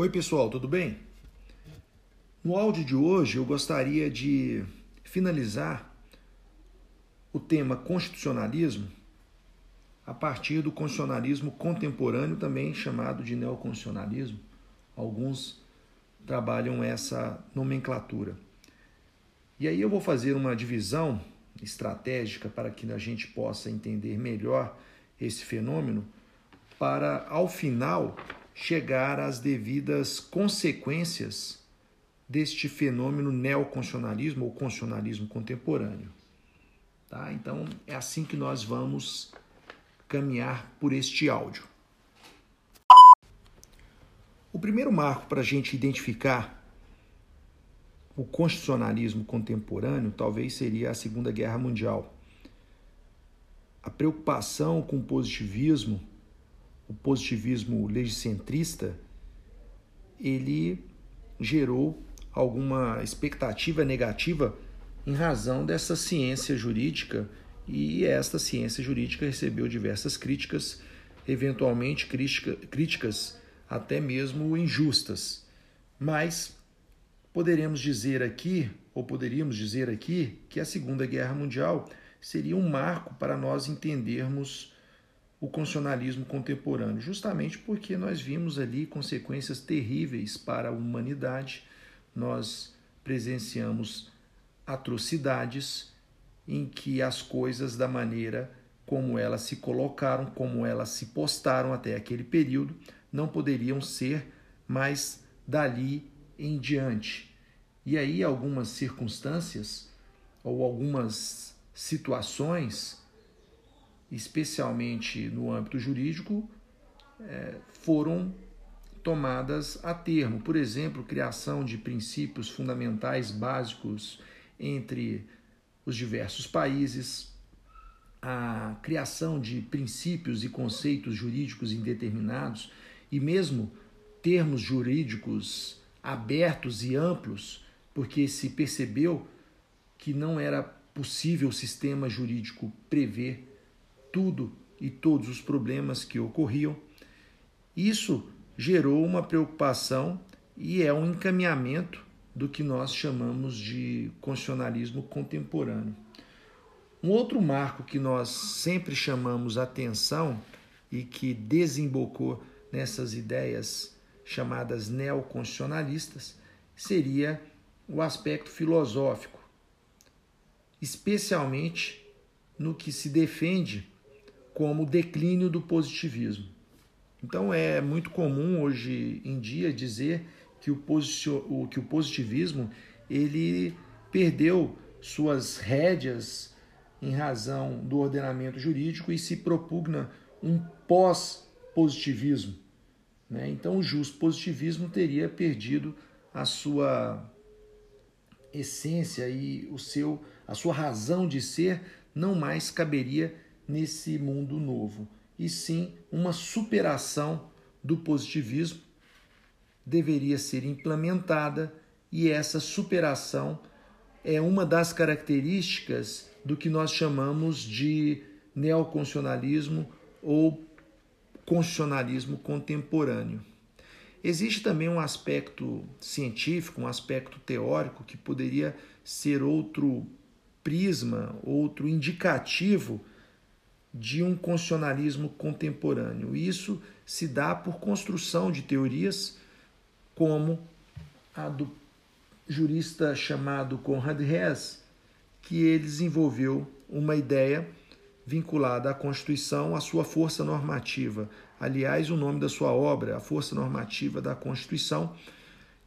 Oi, pessoal, tudo bem? No áudio de hoje eu gostaria de finalizar o tema constitucionalismo a partir do constitucionalismo contemporâneo, também chamado de neoconstitucionalismo. Alguns trabalham essa nomenclatura. E aí eu vou fazer uma divisão estratégica para que a gente possa entender melhor esse fenômeno, para ao final chegar às devidas consequências deste fenômeno neoconstitucionalismo ou constitucionalismo contemporâneo. Tá? Então, é assim que nós vamos caminhar por este áudio. O primeiro marco para a gente identificar o constitucionalismo contemporâneo talvez seria a Segunda Guerra Mundial. A preocupação com o positivismo o positivismo legicentrista, ele gerou alguma expectativa negativa em razão dessa ciência jurídica e esta ciência jurídica recebeu diversas críticas, eventualmente crítica, críticas até mesmo injustas. Mas poderemos dizer aqui, ou poderíamos dizer aqui, que a Segunda Guerra Mundial seria um marco para nós entendermos o constitucionalismo contemporâneo, justamente porque nós vimos ali consequências terríveis para a humanidade, nós presenciamos atrocidades em que as coisas, da maneira como elas se colocaram, como elas se postaram até aquele período, não poderiam ser mais dali em diante. E aí, algumas circunstâncias ou algumas situações especialmente no âmbito jurídico, é, foram tomadas a termo. Por exemplo, criação de princípios fundamentais básicos entre os diversos países, a criação de princípios e conceitos jurídicos indeterminados e mesmo termos jurídicos abertos e amplos, porque se percebeu que não era possível o sistema jurídico prever tudo e todos os problemas que ocorriam. Isso gerou uma preocupação e é um encaminhamento do que nós chamamos de constitucionalismo contemporâneo. Um outro marco que nós sempre chamamos atenção e que desembocou nessas ideias chamadas neoconstitucionalistas seria o aspecto filosófico, especialmente no que se defende como declínio do positivismo. Então é muito comum hoje em dia dizer que o, que o positivismo ele perdeu suas rédeas em razão do ordenamento jurídico e se propugna um pós-positivismo. Né? Então o justo positivismo teria perdido a sua essência e o seu, a sua razão de ser não mais caberia nesse mundo novo, e sim uma superação do positivismo deveria ser implementada e essa superação é uma das características do que nós chamamos de neoconstitucionalismo ou constitucionalismo contemporâneo. Existe também um aspecto científico, um aspecto teórico que poderia ser outro prisma, outro indicativo de um constitucionalismo contemporâneo. Isso se dá por construção de teorias como a do jurista chamado Conrad Hess, que ele desenvolveu uma ideia vinculada à Constituição, à sua força normativa. Aliás, o nome da sua obra, A Força Normativa da Constituição,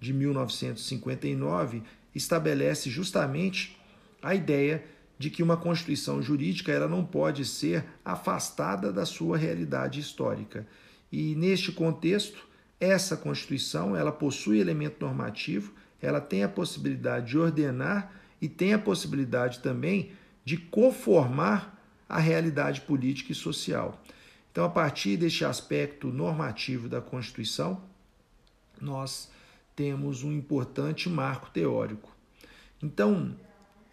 de 1959, estabelece justamente a ideia de que uma constituição jurídica ela não pode ser afastada da sua realidade histórica. E neste contexto, essa constituição ela possui elemento normativo, ela tem a possibilidade de ordenar e tem a possibilidade também de conformar a realidade política e social. Então, a partir deste aspecto normativo da Constituição, nós temos um importante marco teórico. Então,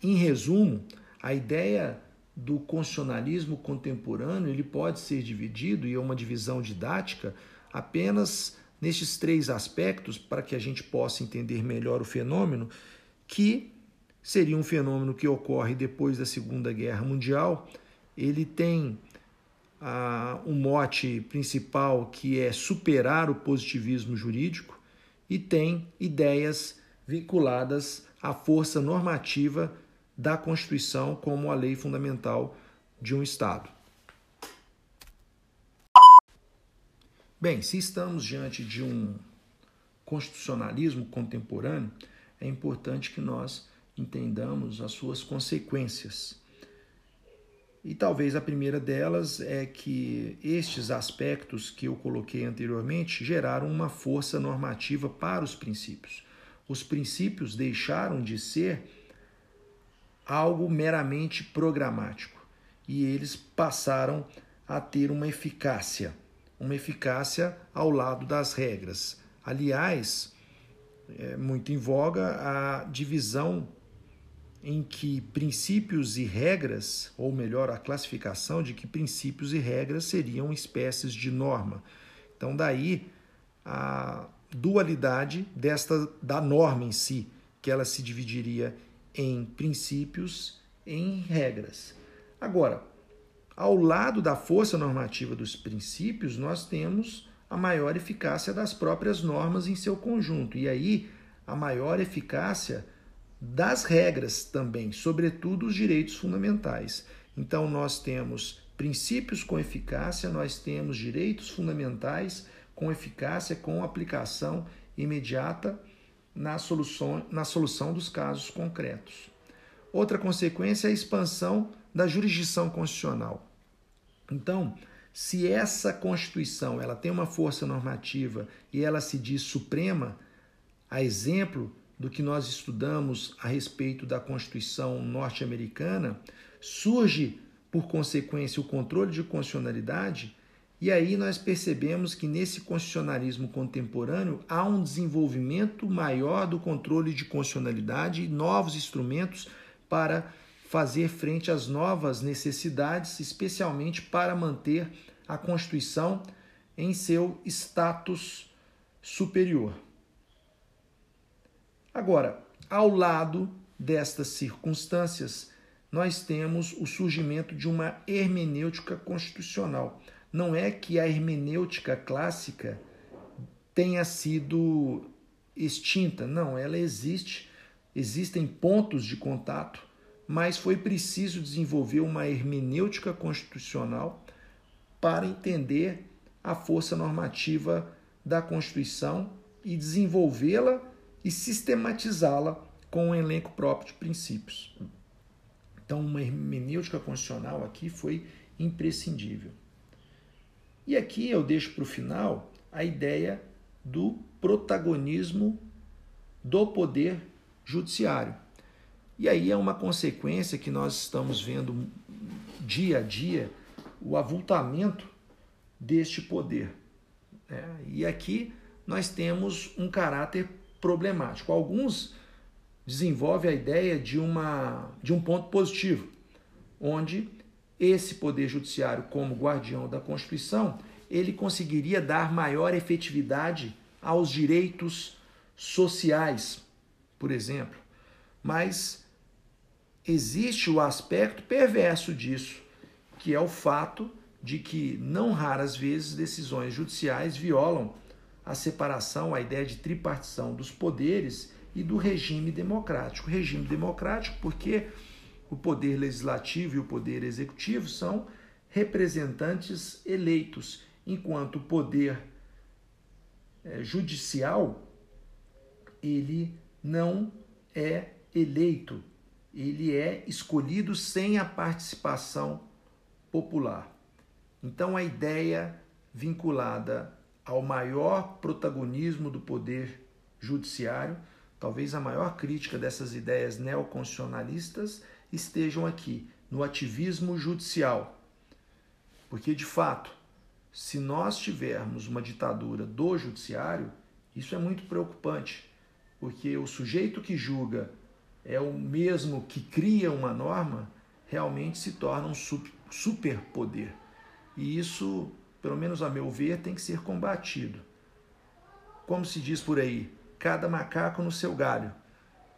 em resumo, a ideia do constitucionalismo contemporâneo ele pode ser dividido, e é uma divisão didática, apenas nestes três aspectos para que a gente possa entender melhor o fenômeno, que seria um fenômeno que ocorre depois da Segunda Guerra Mundial. Ele tem ah, um mote principal que é superar o positivismo jurídico e tem ideias vinculadas à força normativa da Constituição como a lei fundamental de um Estado. Bem, se estamos diante de um constitucionalismo contemporâneo, é importante que nós entendamos as suas consequências. E talvez a primeira delas é que estes aspectos que eu coloquei anteriormente geraram uma força normativa para os princípios. Os princípios deixaram de ser algo meramente programático e eles passaram a ter uma eficácia uma eficácia ao lado das regras. Aliás, é muito em voga a divisão em que princípios e regras, ou melhor, a classificação de que princípios e regras seriam espécies de norma. Então, daí a dualidade desta da norma em si, que ela se dividiria em princípios em regras. Agora, ao lado da força normativa dos princípios, nós temos a maior eficácia das próprias normas em seu conjunto. E aí, a maior eficácia das regras também, sobretudo os direitos fundamentais. Então, nós temos princípios com eficácia, nós temos direitos fundamentais com eficácia, com aplicação imediata na solução, na solução dos casos concretos. Outra consequência é a expansão da jurisdição constitucional. Então, se essa Constituição ela tem uma força normativa e ela se diz suprema, a exemplo do que nós estudamos a respeito da Constituição norte-americana, surge, por consequência, o controle de constitucionalidade, e aí nós percebemos que nesse constitucionalismo contemporâneo há um desenvolvimento maior do controle de constitucionalidade e novos instrumentos para fazer frente às novas necessidades, especialmente para manter a Constituição em seu status superior. Agora, ao lado destas circunstâncias, nós temos o surgimento de uma hermenêutica constitucional. Não é que a hermenêutica clássica tenha sido extinta, não, ela existe, existem pontos de contato mas foi preciso desenvolver uma hermenêutica constitucional para entender a força normativa da Constituição e desenvolvê-la e sistematizá-la com um elenco próprio de princípios. Então, uma hermenêutica constitucional aqui foi imprescindível. E aqui eu deixo para o final a ideia do protagonismo do poder judiciário. E aí é uma consequência que nós estamos vendo dia a dia o avultamento deste poder. Né? E aqui nós temos um caráter problemático. Alguns desenvolvem a ideia de, uma, de um ponto positivo, onde esse poder judiciário, como guardião da Constituição, ele conseguiria dar maior efetividade aos direitos sociais, por exemplo. Mas existe o aspecto perverso disso, que é o fato de que, não raras vezes, decisões judiciais violam a separação, a ideia de tripartição dos poderes e do regime democrático. Regime democrático porque o poder legislativo e o poder executivo são representantes eleitos, enquanto o poder é, judicial ele não é eleito, ele é escolhido sem a participação popular. Então a ideia vinculada ao maior protagonismo do poder judiciário, talvez a maior crítica dessas ideias neoconstitucionalistas estejam aqui, no ativismo judicial. Porque de fato, se nós tivermos uma ditadura do judiciário, isso é muito preocupante, porque o sujeito que julga é o mesmo que cria uma norma, realmente se torna um superpoder. E isso, pelo menos a meu ver, tem que ser combatido. como se diz por aí, cada macaco no seu galho.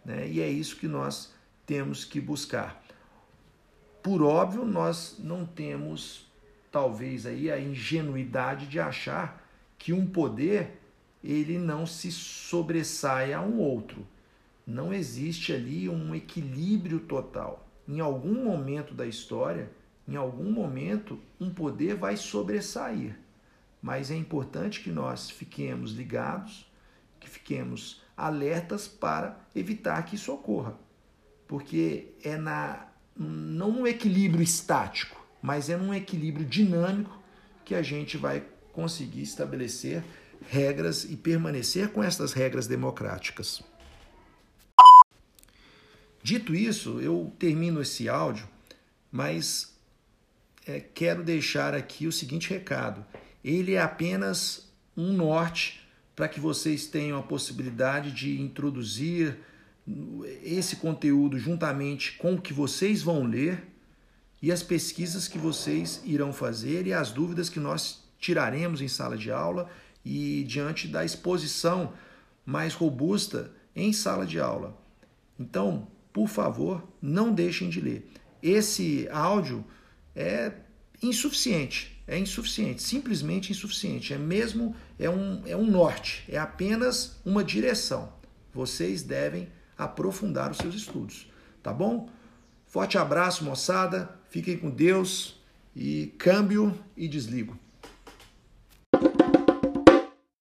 Né? E é isso que nós temos que buscar. Por óbvio, nós não temos, talvez, aí a ingenuidade de achar que um poder ele não se sobressaia a um outro. Não existe ali um equilíbrio total. Em algum momento da história, em algum momento, um poder vai sobressair. Mas é importante que nós fiquemos ligados, que fiquemos alertas para evitar que isso ocorra. Porque é na não no equilíbrio estático, mas é num equilíbrio dinâmico que a gente vai conseguir estabelecer regras e permanecer com estas regras democráticas. Dito isso, eu termino esse áudio, mas é, quero deixar aqui o seguinte recado: ele é apenas um norte para que vocês tenham a possibilidade de introduzir esse conteúdo juntamente com o que vocês vão ler e as pesquisas que vocês irão fazer e as dúvidas que nós tiraremos em sala de aula e diante da exposição mais robusta em sala de aula. Então, por favor, não deixem de ler. Esse áudio é insuficiente, é insuficiente, simplesmente insuficiente. É mesmo é um, é um norte, é apenas uma direção. Vocês devem aprofundar os seus estudos, tá bom? Forte abraço, moçada. Fiquem com Deus e câmbio e desligo.